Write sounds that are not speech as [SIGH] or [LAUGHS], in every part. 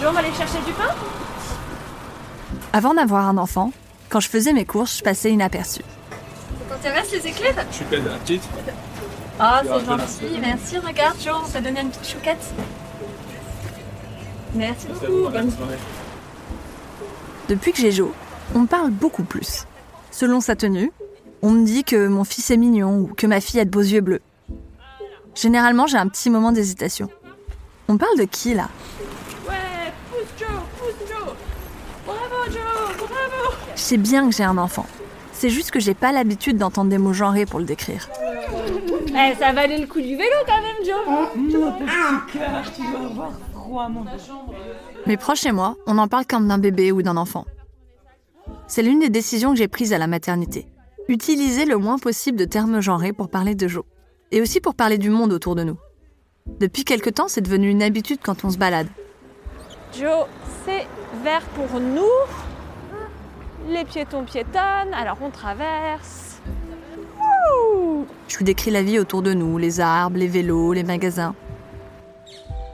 Jo, on va aller chercher du pain Avant d'avoir un enfant, quand je faisais mes courses, je passais inaperçue. Ça t'intéresse les éclairs? Je suis peine, petite. Ah, c'est gentil. Merci, regarde, Jo, on t'a donné une petite chouquette. Merci beaucoup. Bonne Depuis que j'ai Jo, on me parle beaucoup plus. Selon sa tenue, on me dit que mon fils est mignon ou que ma fille a de beaux yeux bleus. Généralement, j'ai un petit moment d'hésitation. On parle de qui là Ouais, pousse Jo, pousse Jo. Bravo Jo, bravo. Je sais bien que j'ai un enfant. C'est juste que j'ai pas l'habitude d'entendre des mots genrés pour le décrire. Eh, ça valait le coup du vélo quand même, Jo. Mes proches et moi, on en parle comme d'un bébé ou d'un enfant. C'est l'une des décisions que j'ai prises à la maternité. Utiliser le moins possible de termes genrés pour parler de Jo. Et aussi pour parler du monde autour de nous. Depuis quelque temps, c'est devenu une habitude quand on se balade. Jo, c'est vert pour nous. Les piétons piétonnent, alors on traverse. Je lui décris la vie autour de nous, les arbres, les vélos, les magasins.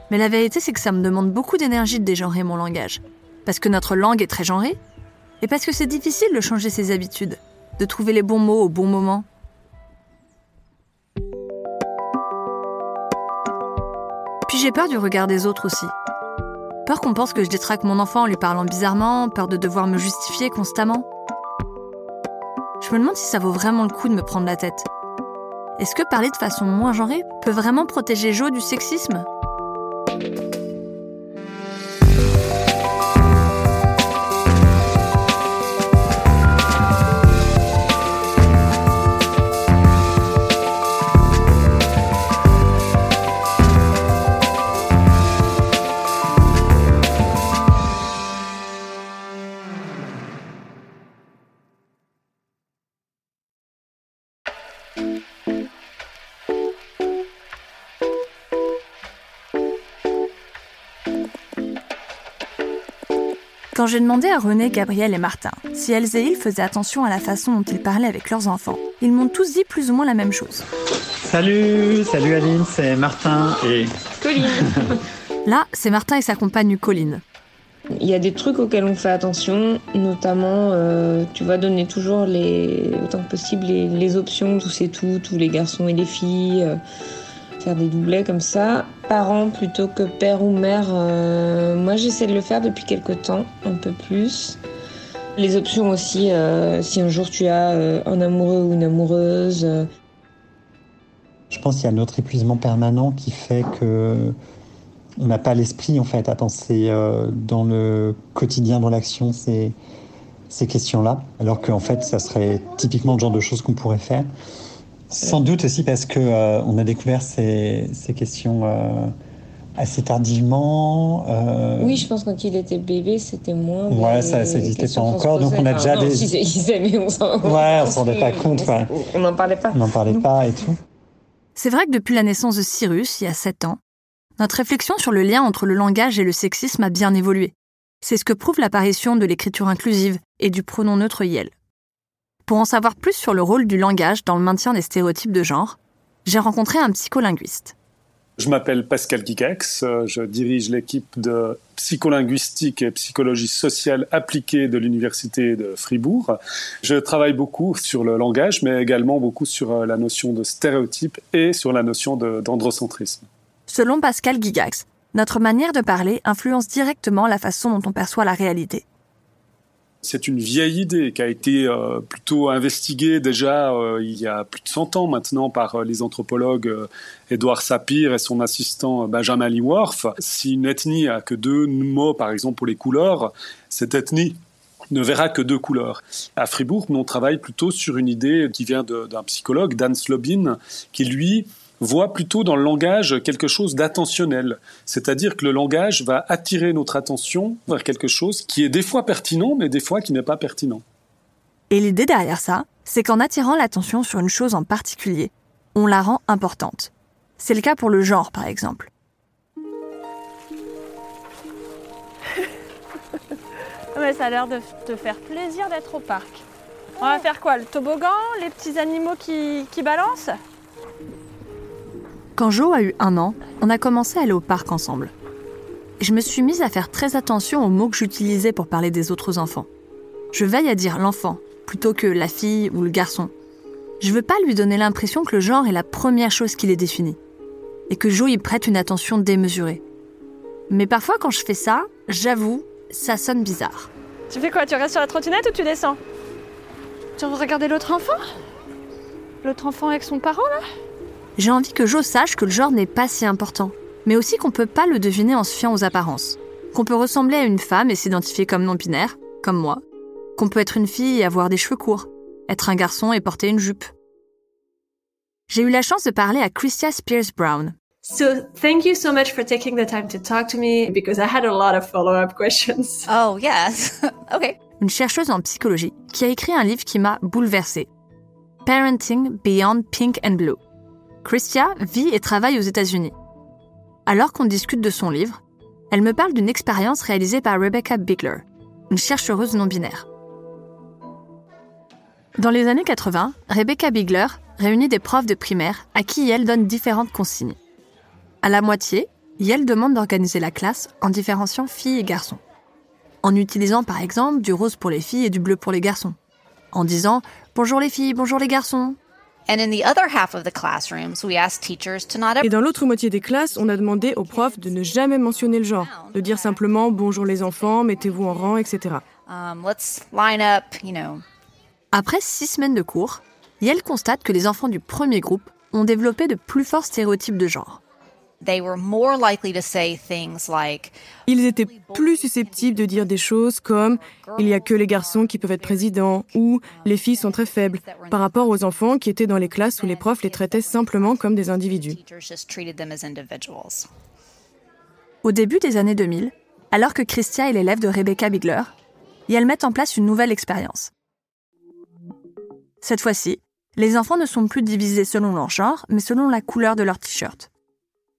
Mais la vérité, c'est que ça me demande beaucoup d'énergie de dégenrer mon langage. Parce que notre langue est très genrée, et parce que c'est difficile de changer ses habitudes, de trouver les bons mots au bon moment. Puis j'ai peur du regard des autres aussi. Peur qu'on pense que je détraque mon enfant en lui parlant bizarrement, peur de devoir me justifier constamment. Je me demande si ça vaut vraiment le coup de me prendre la tête. Est-ce que parler de façon moins genrée peut vraiment protéger Jo du sexisme? Quand j'ai demandé à René, Gabriel et Martin si elles et ils faisaient attention à la façon dont ils parlaient avec leurs enfants, ils m'ont tous dit plus ou moins la même chose. Salut, salut Aline, c'est Martin et Colline. [LAUGHS] Là, c'est Martin et sa compagne Colline. Il y a des trucs auxquels on fait attention, notamment, euh, tu vas donner toujours les, autant que possible les, les options, tous et tout, tous les garçons et les filles, euh, des doublets comme ça. Parents plutôt que père ou mère, euh, moi j'essaie de le faire depuis quelques temps, un peu plus. Les options aussi, euh, si un jour tu as euh, un amoureux ou une amoureuse. je pense qu'il y a notre épuisement permanent qui fait que on n'a pas l'esprit en fait à penser dans le quotidien, dans l'action, ces, ces questions-là, alors qu'en fait, ça serait typiquement le genre de choses qu'on pourrait faire. Sans doute aussi parce que euh, on a découvert ces, ces questions euh, assez tardivement. euh, Oui, je pense que quand il était bébé, c'était moins. Ouais, ça- ça existait questions pas encore, donc on a déjà non, des- si, c'est- il sait, mais on s'en Ouais, on s'en rendait pas [LAUGHS] compte, ouais. On n'en parlait pas. On n'en parlait pas et tout. C'est vrai que depuis la naissance de Cyrus, il y a 7 ans, notre réflexion sur le lien entre le langage et le sexisme a bien évolué. C'est ce que prouve l'apparition de l'écriture inclusive et du pronom neutre yel. Pour en savoir plus sur le rôle du langage dans le maintien des stéréotypes de genre, j'ai rencontré un psycholinguiste. Je m'appelle Pascal Kikax, euh, je dirige l'équipe de psycholinguistique et psychologie sociale appliquée de l'Université de Fribourg. Je travaille beaucoup sur le langage, mais également beaucoup sur euh, la notion de stéréotype et sur la notion d'androcentrisme. Selon Pascal Gigax, notre manière de parler influence directement la façon dont on perçoit la réalité. C'est une vieille idée qui a été euh, plutôt investiguée déjà euh, il y a plus de 100 ans maintenant par euh, les anthropologues Edouard Sapir et son assistant Benjamin Leaworth. Si une ethnie a que deux mots, par exemple pour les couleurs, cette ethnie ne verra que deux couleurs. À Fribourg, on travaille plutôt sur une idée qui vient d'un psychologue, Dan Slobin, qui lui voit plutôt dans le langage quelque chose d'attentionnel. C'est-à-dire que le langage va attirer notre attention vers quelque chose qui est des fois pertinent, mais des fois qui n'est pas pertinent. Et l'idée derrière ça, c'est qu'en attirant l'attention sur une chose en particulier, on la rend importante. C'est le cas pour le genre, par exemple. [LAUGHS] Mais ça a l'air de te faire plaisir d'être au parc. On va faire quoi Le toboggan Les petits animaux qui, qui balancent? Quand Jo a eu un an, on a commencé à aller au parc ensemble. Je me suis mise à faire très attention aux mots que j'utilisais pour parler des autres enfants. Je veille à dire l'enfant plutôt que la fille ou le garçon. Je veux pas lui donner l'impression que le genre est la première chose qui les définit et que Jo y prête une attention démesurée. Mais parfois, quand je fais ça, j'avoue, ça sonne bizarre. Tu fais quoi Tu restes sur la trottinette ou tu descends? Tu veux regarder l'autre enfant? L'autre enfant avec son parent là? J'ai envie que Jo sache que le genre n'est pas si important, mais aussi qu'on peut pas le deviner en se fiant aux apparences. Qu'on peut ressembler à une femme et s'identifier comme non-binaire, comme moi. Qu'on peut être une fille et avoir des cheveux courts, être un garçon et porter une jupe. J'ai eu la chance de parler à Christia Spears Brown, So thank you so much for taking the time to talk to me because I had a lot of follow-up questions. [LAUGHS] Oh, yes. [LAUGHS] okay. une chercheuse en psychologie qui a écrit un livre qui m'a bouleversée. Parenting Beyond Pink and Blue. Christia vit et travaille aux États-Unis. Alors qu'on discute de son livre, elle me parle d'une expérience réalisée par Rebecca Bigler, une chercheuse non binaire. Dans les années 80, Rebecca Bigler réunit des profs de primaire à qui elle donne différentes consignes. À la moitié, Yale demande d'organiser la classe en différenciant filles et garçons. En utilisant par exemple du rose pour les filles et du bleu pour les garçons. En disant bonjour les filles, bonjour les garçons. And in the other half of the classrooms, we asked teachers to not Et dans l'autre moitié des classes, on a demandé aux profs de ne jamais mentionner le genre, de dire simplement bonjour les enfants, mettez-vous en rang, etc. um, let's line up, you know. Après six semaines de cours, Yale constate que les enfants du premier groupe ont développé de plus forts stéréotypes de genre. Ils étaient plus susceptibles de dire des choses comme il n'y a que les garçons qui peuvent être présidents ou les filles sont très faibles par rapport aux enfants qui étaient dans les classes où les profs les traitaient simplement comme des individus. Au début des années 2000, alors que Christia est l'élève de Rebecca Bigler, Yale met en place une nouvelle expérience. Cette fois-ci, les enfants ne sont plus divisés selon leur genre, mais selon la couleur de leur t-shirt.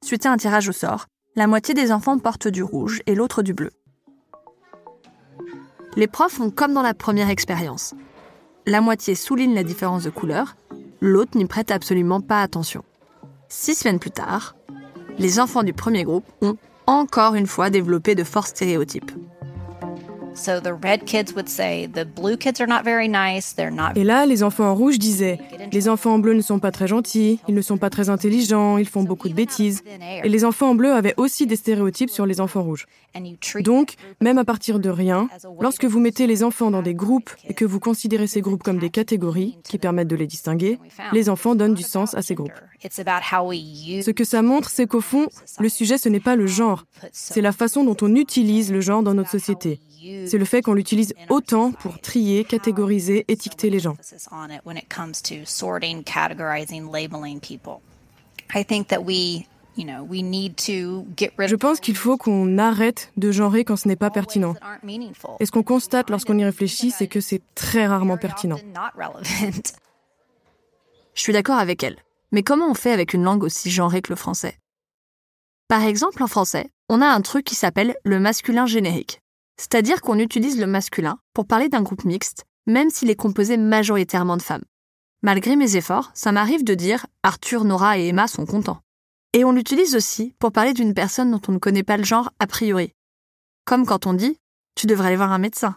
Suite à un tirage au sort, la moitié des enfants portent du rouge et l'autre du bleu. Les profs font comme dans la première expérience. La moitié souligne la différence de couleur, l'autre n'y prête absolument pas attention. Six semaines plus tard, les enfants du premier groupe ont encore une fois développé de forts stéréotypes. Et là, les enfants en rouge disaient les enfants en bleu ne sont pas très gentils, ils ne sont pas très intelligents, ils font beaucoup de bêtises. Et les enfants en bleu avaient aussi des stéréotypes sur les enfants rouges. Donc, même à partir de rien, lorsque vous mettez les enfants dans des groupes et que vous considérez ces groupes comme des catégories qui permettent de les distinguer, les enfants donnent du sens à ces groupes. Ce que ça montre, c'est qu'au fond, le sujet, ce n'est pas le genre, c'est la façon dont on utilise le genre dans notre société. C'est le fait qu'on l'utilise autant pour trier, catégoriser, étiqueter les gens. emphasis on it when it comes to sorting, categorizing, labeling people. I think that we, you know, we need to get rid Je pense qu'il faut qu'on arrête de genrer quand ce n'est pas pertinent. Et ce qu'on constate lorsqu'on y réfléchit, c'est que c'est très rarement pertinent. [LAUGHS] Je suis d'accord avec elle. Mais comment on fait avec une langue aussi genrée que le français? Par exemple, en français, on a un truc qui s'appelle le masculin générique. C'est-à-dire qu'on utilise le masculin pour parler d'un groupe mixte, même s'il est composé majoritairement de femmes. Malgré mes efforts, ça m'arrive de dire Arthur, Nora et Emma sont contents. Et on l'utilise aussi pour parler d'une personne dont on ne connaît pas le genre a priori. Comme quand on dit Tu devrais aller voir un médecin.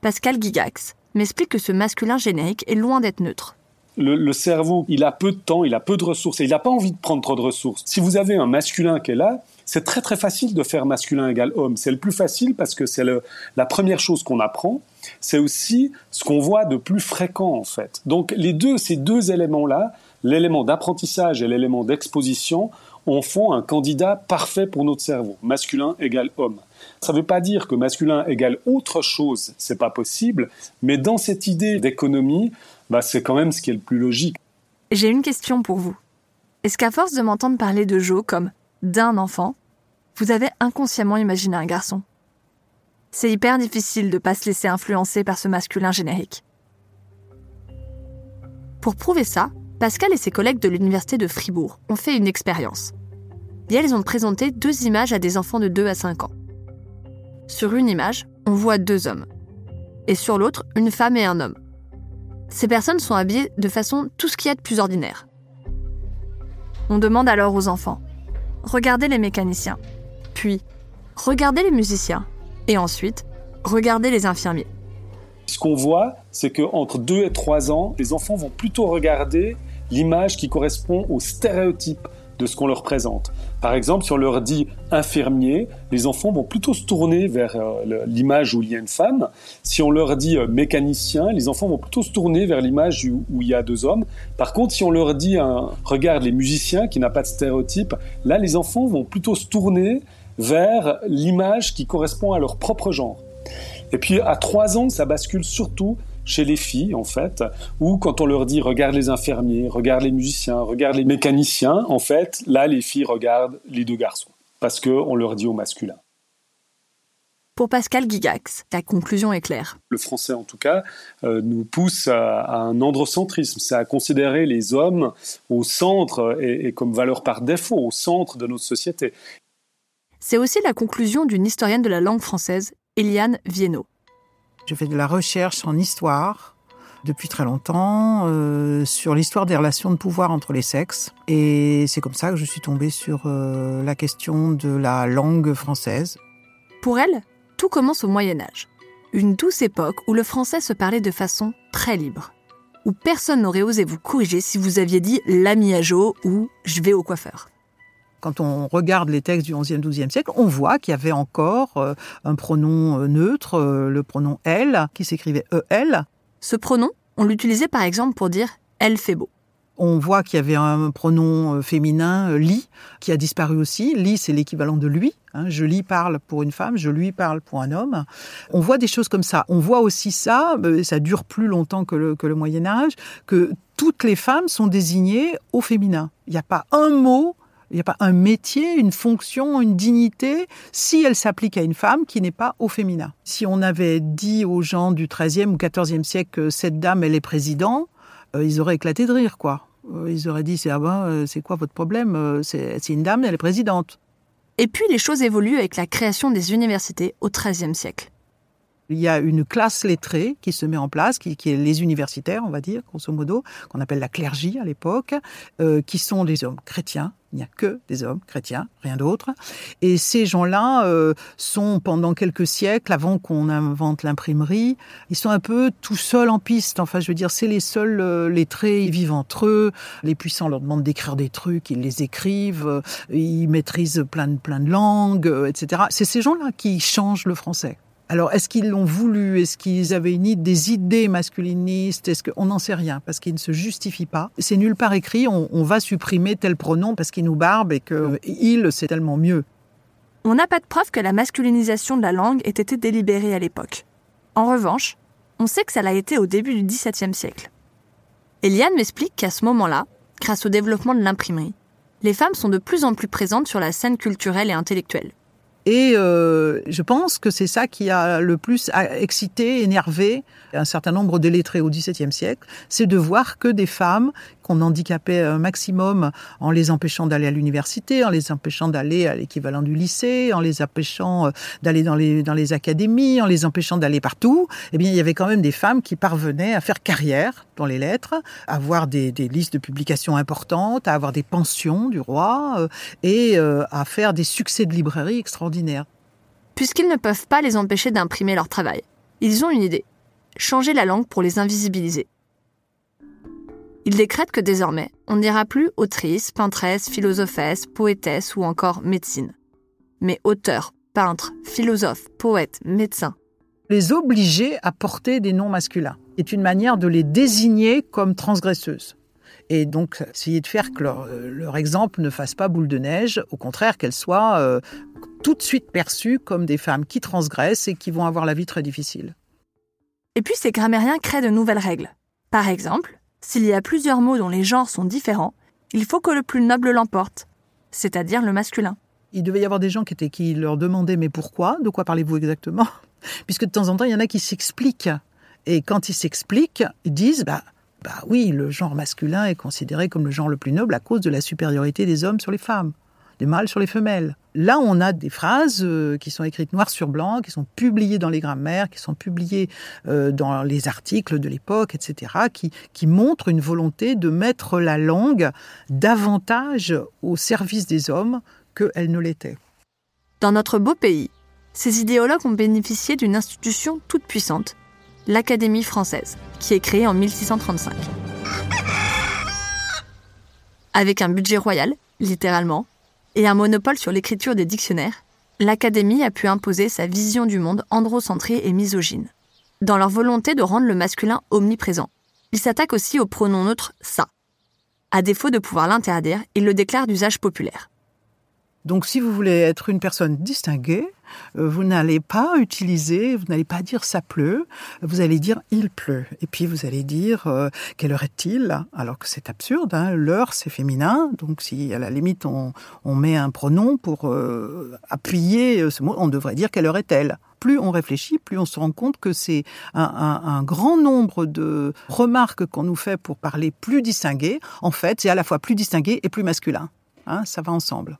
Pascal Gigax m'explique que ce masculin générique est loin d'être neutre. Le, le cerveau, il a peu de temps, il a peu de ressources et il n'a pas envie de prendre trop de ressources. Si vous avez un masculin qui est là, c'est très très facile de faire masculin égale homme. C'est le plus facile parce que c'est la première chose qu'on apprend. C'est aussi ce qu'on voit de plus fréquent en fait. Donc les deux, ces deux éléments-là, l'élément d'apprentissage et l'élément d'exposition, en font un candidat parfait pour notre cerveau. Masculin égale homme. Ça ne veut pas dire que masculin égale autre chose, c'est pas possible, mais dans cette idée d'économie, bah, c'est quand même ce qui est le plus logique. J'ai une question pour vous. Est-ce qu'à force de m'entendre parler de Jo comme d'un enfant, vous avez inconsciemment imaginé un garçon? C'est hyper difficile de pas se laisser influencer par ce masculin générique. Pour prouver ça, Pascal et ses collègues de l'université de Fribourg ont fait une expérience. Et elles ont présenté deux images à des enfants de 2 à 5 ans. Sur une image, on voit deux hommes. Et sur l'autre, une femme et un homme. Ces personnes sont habillées de façon tout ce qu'il y a de plus ordinaire. On demande alors aux enfants regardez les mécaniciens, puis regardez les musiciens, et ensuite regardez les infirmiers. Ce qu'on voit, c'est qu'entre 2 et 3 ans, les enfants vont plutôt regarder l'image qui correspond au stéréotype de ce qu'on leur présente. Par exemple, si on leur dit infirmier, les enfants vont plutôt se tourner vers euh, l'image où il y a une femme. Si on leur dit euh, mécanicien, les enfants vont plutôt se tourner vers l'image où il y a deux hommes. Par contre, si on leur dit regarde les musiciens, qui n'a pas de stéréotype, là, les enfants vont plutôt se tourner vers l'image qui correspond à leur propre genre. Et puis à trois ans, ça bascule surtout chez les filles, en fait, où quand on leur dit regarde les infirmiers, regarde les musiciens, regarde les mécaniciens, en fait, là, les filles regardent les deux garçons, parce qu'on leur dit au masculin. Pour Pascal Gigax, la conclusion est claire. Le français, en tout cas, euh, nous pousse à, un androcentrisme, c'est à considérer les hommes au centre et, et comme valeur par défaut, au centre de notre société. C'est aussi la conclusion d'une historienne de la langue française, Eliane Viennot. Je fais de la recherche en histoire depuis très longtemps euh, sur l'histoire des relations de pouvoir entre les sexes. Et c'est comme ça que je suis tombée sur euh, la question de la langue française. Pour elle, tout commence au Moyen Âge. Une douce époque où le français se parlait de façon très libre. Où personne n'aurait osé vous corriger si vous aviez dit l'ami à Jo ou je vais au coiffeur. Quand on regarde les textes du XIe, XIIe siècle, on voit qu'il y avait encore euh, un pronom euh, neutre, euh, le pronom elle, qui s'écrivait EL. Ce pronom, on l'utilisait par exemple pour dire elle fait beau. On voit qu'il y avait un pronom féminin, li, qui a disparu aussi. Li, c'est l'équivalent de lui. Hein. Je lui parle pour une femme, je lui parle pour un homme. On voit des choses comme ça. On voit aussi ça, ça dure plus longtemps que le, que le Moyen Âge, que toutes les femmes sont désignées au féminin. Il n'y a pas un mot il n'y a pas un métier, une fonction, une dignité, si elle s'applique à une femme qui n'est pas au féminin. Si on avait dit aux gens du XIIIe ou XIVe siècle que cette dame, elle est président, euh, ils auraient éclaté de rire, quoi. Euh, ils auraient dit, c'est ah ben, euh, c'est quoi votre problème C'est une dame, elle est présidente. Et puis les choses évoluent avec la création des universités au XIIIe siècle. Il y a une classe lettrée qui se met en place, qui, est les universitaires, on va dire, grosso modo, qu'on appelle la clergie à l'époque, qui sont des hommes chrétiens, il n'y a que des hommes chrétiens, rien d'autre. Et ces gens-là euh, sont, pendant quelques siècles, avant qu'on invente l'imprimerie, ils sont un peu tout seuls en piste. Enfin, je veux dire, c'est les seuls euh, lettrés, ils vivent entre eux. Les puissants leur demandent d'écrire des trucs, ils les écrivent, euh, ils maîtrisent plein de, plein de langues, etc. C'est ces gens-là qui changent le français. Alors, est-ce qu'ils l'ont voulu? Est-ce qu'ils avaient une, des idées masculinistes? Est-ce qu'on n'en sait rien parce qu'ils ne se justifient pas. C'est nulle part écrit. On, va supprimer tel pronom parce qu'il nous barbe et que il c'est tellement mieux. On n'a pas de preuve que la masculinisation de la langue ait été délibérée à l'époque. En revanche, on sait que ça l'a été au début du XVIIe siècle. Eliane m'explique qu'à ce moment-là, grâce au développement de l'imprimerie, les femmes sont de plus en plus présentes sur la scène culturelle et intellectuelle. Et euh, je pense que c'est ça qui a le plus excité, énervé un certain nombre de lettrés au XVIIe siècle, c'est de voir que des femmes qu'on handicapait un maximum en les empêchant d'aller à l'université, en les empêchant d'aller à l'équivalent du lycée, en les empêchant euh, d'aller dans les, dans les académies, en les empêchant d'aller partout, eh bien, il y avait quand même des femmes qui parvenaient à faire carrière dans les lettres, à avoir des, des listes de publications importantes, à avoir des pensions du roi euh, et à faire des succès de librairie extraordinaires Puisqu'ils ne peuvent pas les empêcher d'imprimer leur travail, ils ont une idée changer la langue pour les invisibiliser. Ils décrètent que désormais, on n'ira plus autrice, peintresse, philosophesse, poétesse ou encore médecine, mais auteur, peintre, philosophe, poète, médecin. Les obliger à porter des noms masculins est une manière de les désigner comme transgresseuses Et donc, essayer de faire que leur, leur, exemple ne fasse pas boule de neige, au contraire, qu'elles soient euh, tout de suite perçues comme des femmes qui transgressent et qui vont avoir la vie très difficile. Et puis, ces grammairiens créent de nouvelles règles. Par exemple, s'il y a plusieurs mots dont les genres sont différents, il faut que le plus noble l'emporte, c'est-à-dire le masculin. Il devait y avoir des gens qui, étaient, qui leur demandaient mais pourquoi? De quoi parlez-vous exactement? Puisque de temps en temps, il y en a qui s'expliquent. Et quand ils s'expliquent, ils disent bah, bah oui, le genre masculin est considéré comme le genre le plus noble à cause de la supériorité des hommes sur les femmes, des mâles sur les femelles. Là, on a des phrases euh, qui sont écrites noir sur blanc, qui sont publiées dans les grammaires, qui sont publiées euh, dans les articles de l'époque, etc., qui, qui montrent une volonté de mettre la langue davantage au service des hommes qu'elle ne l'était. Dans notre beau pays, ces idéologues ont bénéficié d'une institution toute puissante, l'Académie française, qui est créée en 1635. Avec un budget royal, littéralement, et un monopole sur l'écriture des dictionnaires, l'Académie a pu imposer sa vision du monde androcentrée et misogyne. Dans leur volonté de rendre le masculin omniprésent, ils s'attaquent aussi au pronom neutre ça. À défaut de pouvoir l'interdire, ils le déclarent d'usage populaire. Donc si vous voulez être une personne distinguée, euh, vous n'allez pas utiliser, vous n'allez pas dire ça pleut, vous allez dire il pleut. Et puis vous allez dire euh, quelle heure est-il Alors que c'est absurde, hein, l'heure c'est féminin, donc si à la limite on, met un pronom pour euh, appuyer ce mot, on devrait dire quelle heure est-elle plus on réfléchit, plus on se rend compte que c'est un, grand nombre de remarques qu'on nous fait pour parler plus distingué. En fait, c'est à la fois plus distingué et plus masculin. Hein, ça va ensemble.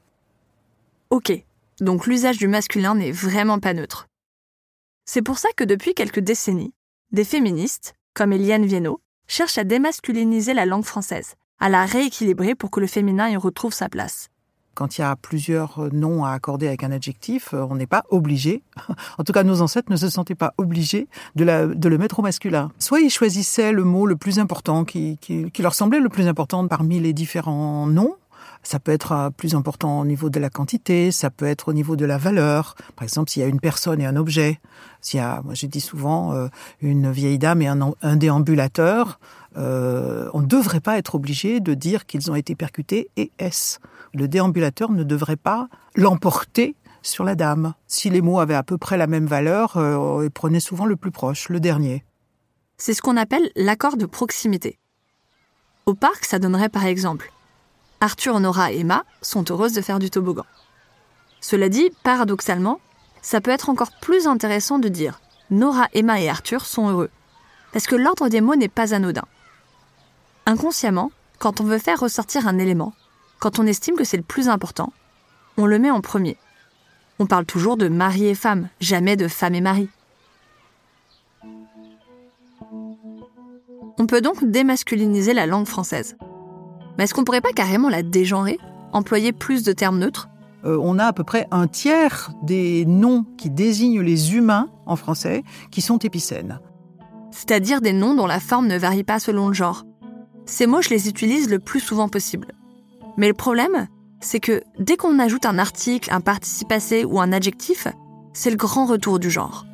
Ok, donc l'usage du masculin n'est vraiment pas neutre. C'est pour ça que depuis quelques décennies, des féministes, comme Eliane Viennot, cherchent à démasculiniser la langue française, à la rééquilibrer pour que le féminin y retrouve sa place. Quand il y a plusieurs noms à accorder avec un adjectif, euh, on n'est pas obligé, [LAUGHS] en tout cas nos ancêtres ne se sentaient pas obligés de, le mettre au masculin. Soit ils choisissaient le mot le plus important, qui leur semblait le plus important parmi les différents noms, ça peut être euh, plus important au niveau de la quantité, ça peut être au niveau de la valeur. Par exemple, s'il y a une personne et un objet, s'il y a, moi j'ai dit souvent, euh, une vieille dame et un, déambulateur, euh, on ne devrait pas être obligé de dire qu'ils ont été percutés et est Le déambulateur ne devrait pas l'emporter sur la dame. Si les mots avaient à peu près la même valeur, euh, prenait souvent le plus proche, le dernier. C'est ce qu'on appelle l'accord de proximité. Au parc, ça donnerait par exemple Arthur, Nora et Emma sont heureuses de faire du toboggan. Cela dit, paradoxalement, ça peut être encore plus intéressant de dire Nora, Emma et Arthur sont heureux, parce que l'ordre des mots n'est pas anodin. Inconsciemment, quand on veut faire ressortir un élément, quand on estime que c'est le plus important, on le met en premier. On parle toujours de mari et femme, jamais de femme et mari. On peut donc démasculiniser la langue française. Mais est-ce qu'on pourrait pas carrément la dégenrer Employer plus de termes neutres? Euh, on a à peu près un tiers des noms qui désignent les humains en français qui sont épicènes. C'est-à-dire des noms dont la forme ne varie pas selon le genre. Ces mots, je les utilise le plus souvent possible. Mais le problème, c'est que dès qu'on ajoute un article, un participe passé ou un adjectif, c'est le grand retour du genre.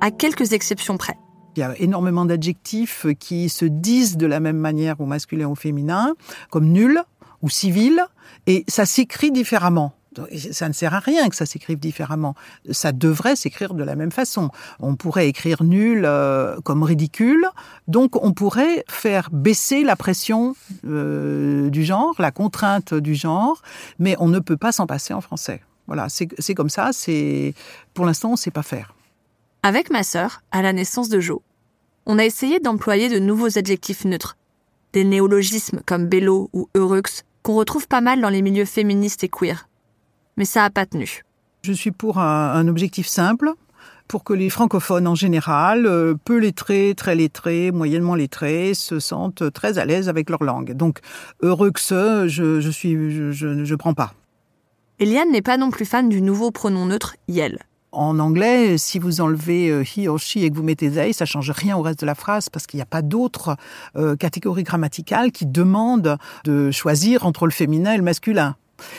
À quelques exceptions près. Il y a énormément d'adjectifs qui se disent de la même manière au masculin ou au féminin, comme nul ou civil, et ça s'écrit différemment. Ça ne sert à rien que ça s'écrive différemment. Ça devrait s'écrire de la même façon. On pourrait écrire nul euh, comme ridicule. Donc on pourrait faire baisser la pression euh, du genre, la contrainte du genre, mais on ne peut pas s'en passer en français. Voilà, c'est comme ça. Pour l'instant on ne sait pas faire. Avec ma sœur, à la naissance de Jo, on a essayé d'employer de nouveaux adjectifs neutres, des néologismes comme bello ou eurux qu'on retrouve pas mal dans les milieux féministes et queer. Mais ça n'a pas tenu. Je suis pour un, objectif simple, pour que les francophones en général, euh, peu lettrés, très lettrés, moyennement lettrés, se sentent très à l'aise avec leur langue. Donc, eurux, je, je suis, je, je prends pas. Eliane n'est pas non plus fan du nouveau pronom neutre yel. En anglais, si vous enlevez euh, he or she et que vous mettez they, ça change rien au reste de la phrase parce qu'il n'y a pas d'autres euh, catégories grammaticales qui demandent de choisir entre le féminin et le masculin.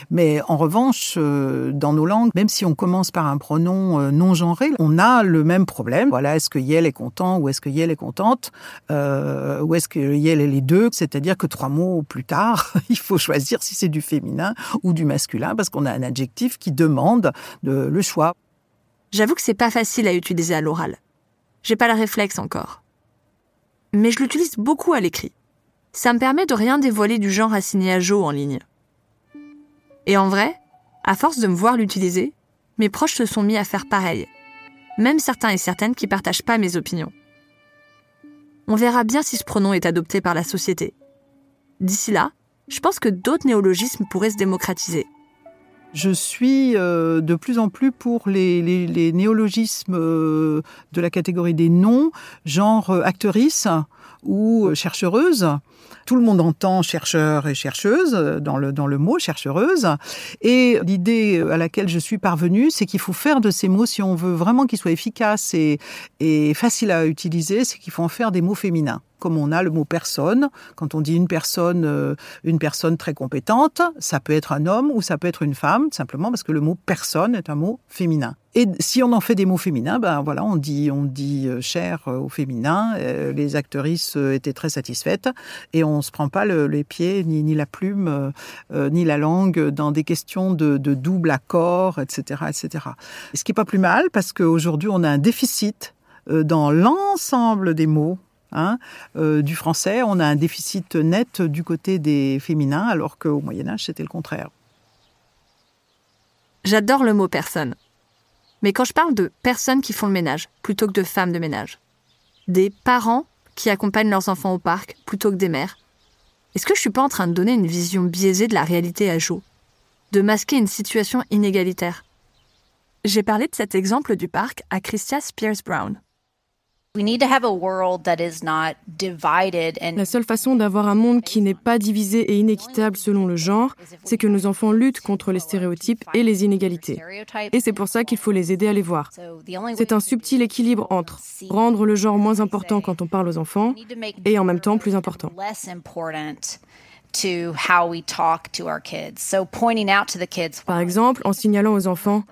Mais en revanche, euh, dans nos langues, même si on commence par un pronom euh, non genré, on a le même problème. Voilà, est-ce que Yel est content ou est-ce que Yel est contente euh, Ou est-ce que Yel est les deux? C'est-à-dire que trois mots plus tard, [LAUGHS] il faut choisir si c'est du féminin ou du masculin parce qu'on a un adjectif qui demande le choix. J'avoue que c'est pas facile à utiliser à l'oral. J'ai pas le réflexe encore. Mais je l'utilise beaucoup à l'écrit. Ça me permet de rien dévoiler du genre assigné à Jo en ligne. Et en vrai, à force de me voir l'utiliser, mes proches se sont mis à faire pareil. Même certains et certaines qui partagent pas mes opinions. On verra bien si ce pronom est adopté par la société. D'ici là, je pense que d'autres néologismes pourraient se démocratiser. Je suis euh, de plus en plus pour les, néologismes euh, de la catégorie des noms, genre euh, actrice ou chercheuse. Tout le monde entend chercheur et chercheuse dans le, dans le mot chercheuse. Et l'idée à laquelle je suis parvenue, c'est qu'il faut faire de ces mots, si on veut vraiment qu'ils soient efficaces et, et faciles à utiliser, c'est qu'il faut en faire des mots féminins comme on a le mot personne. Quand on dit une personne, euh, une personne très compétente, ça peut être un homme ou ça peut être une femme, simplement parce que le mot personne est un mot féminin. Et si on en fait des mots féminins, ben voilà, on dit, on dit euh, cher euh, au féminin. les actrices étaient très satisfaites et on se prend pas les pieds ni, ni la plume ni la langue dans des questions de, de double accord, etc., etc. Ce qui est pas plus mal parce qu'aujourd'hui on a un déficit dans l'ensemble des mots Hein, euh, du français, on a un déficit net du côté des féminins, alors qu'au Moyen Âge, c'était le contraire. J'adore le mot personne. Mais quand je parle de personnes qui font le ménage, plutôt que de femmes de ménage, des parents qui accompagnent leurs enfants au parc, plutôt que des mères, est-ce que je suis pas en train de donner une vision biaisée de la réalité à Jo? De masquer une situation inégalitaire? J'ai parlé de cet exemple du parc à Christia Spears Brown. La seule façon d'avoir un monde qui n'est pas divisé et inéquitable selon le genre, c'est que nos enfants luttent contre les stéréotypes et les inégalités. Et c'est pour ça qu'il faut les aider à les voir. C'est un subtil équilibre entre rendre le genre moins important quand on parle aux enfants et en même temps plus important. Par exemple, en signalant aux enfants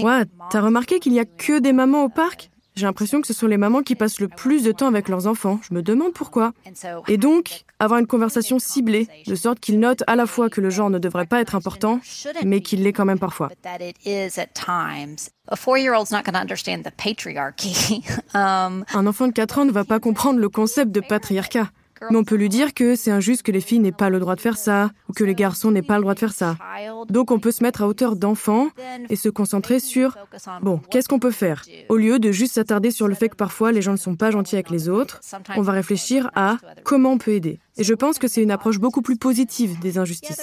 Ouais, t'as remarqué qu'il n'y a que des mamans au parc? J'ai l'impression que ce sont les mamans qui passent le plus de temps avec leurs enfants. Je me demande pourquoi. Et donc, avoir une conversation ciblée, de sorte qu'ils notent à la fois que le genre ne devrait pas être important, mais qu'il l'est quand même parfois. [LAUGHS] Un enfant de 4 ans ne va pas comprendre le concept de patriarcat. Mais on peut lui dire que c'est injuste que les filles n'aient pas le droit de faire ça, ou que les garçons n'aient pas le droit de faire ça. Donc on peut se mettre à hauteur d'enfant et se concentrer sur, bon, qu'est-ce qu'on peut faire? Au lieu de juste s'attarder sur le fait que parfois les gens ne sont pas gentils avec les autres, on va réfléchir à comment on peut aider. Et je pense que c'est une approche beaucoup plus positive des injustices.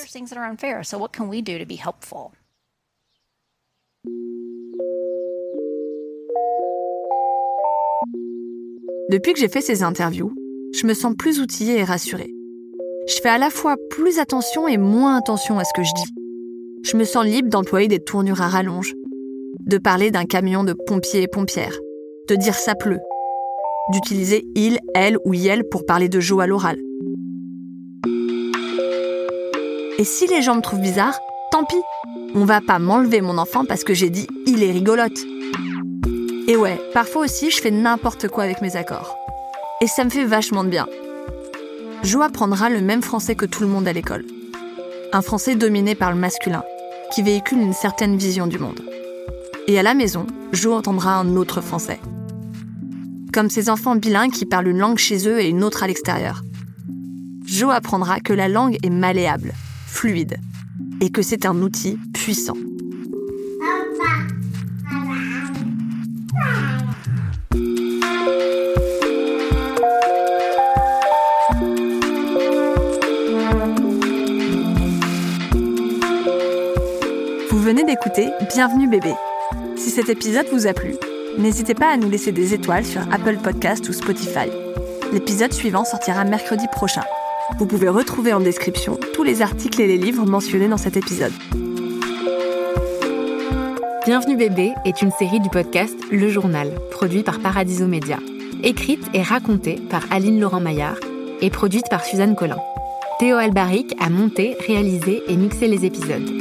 Depuis que j'ai fait ces interviews, je me sens plus outillée et rassurée. Je fais à la fois plus attention et moins attention à ce que je dis. Je me sens libre d'employer des tournures à rallonge, de parler d'un camion de pompiers et pompières, de dire ça pleut, d'utiliser il, elle ou yel pour parler de Jo à l'oral. Et si les gens me trouvent bizarre, tant pis. On va pas m'enlever mon enfant parce que j'ai dit il est rigolote. Et ouais, parfois aussi je fais n'importe quoi avec mes accords. Et ça me fait vachement de bien. Jo apprendra le même français que tout le monde à l'école. Un français dominé par le masculin, qui véhicule une certaine vision du monde. Et à la maison, Jo entendra un autre français. Comme ces enfants bilingues qui parlent une langue chez eux et une autre à l'extérieur. Jo apprendra que la langue est malléable, fluide, et que c'est un outil puissant. D'écouter Bienvenue bébé. Si cet épisode vous a plu, n'hésitez pas à nous laisser des étoiles sur Apple Podcast ou Spotify. L'épisode suivant sortira mercredi prochain. Vous pouvez retrouver en description tous les articles et les livres mentionnés dans cet épisode. Bienvenue bébé est une série du podcast Le Journal, produit par Paradiso Média. Écrite et racontée par Aline Laurent Maillard et produite par Suzanne Collin. Théo Albaric a monté, réalisé et mixé les épisodes.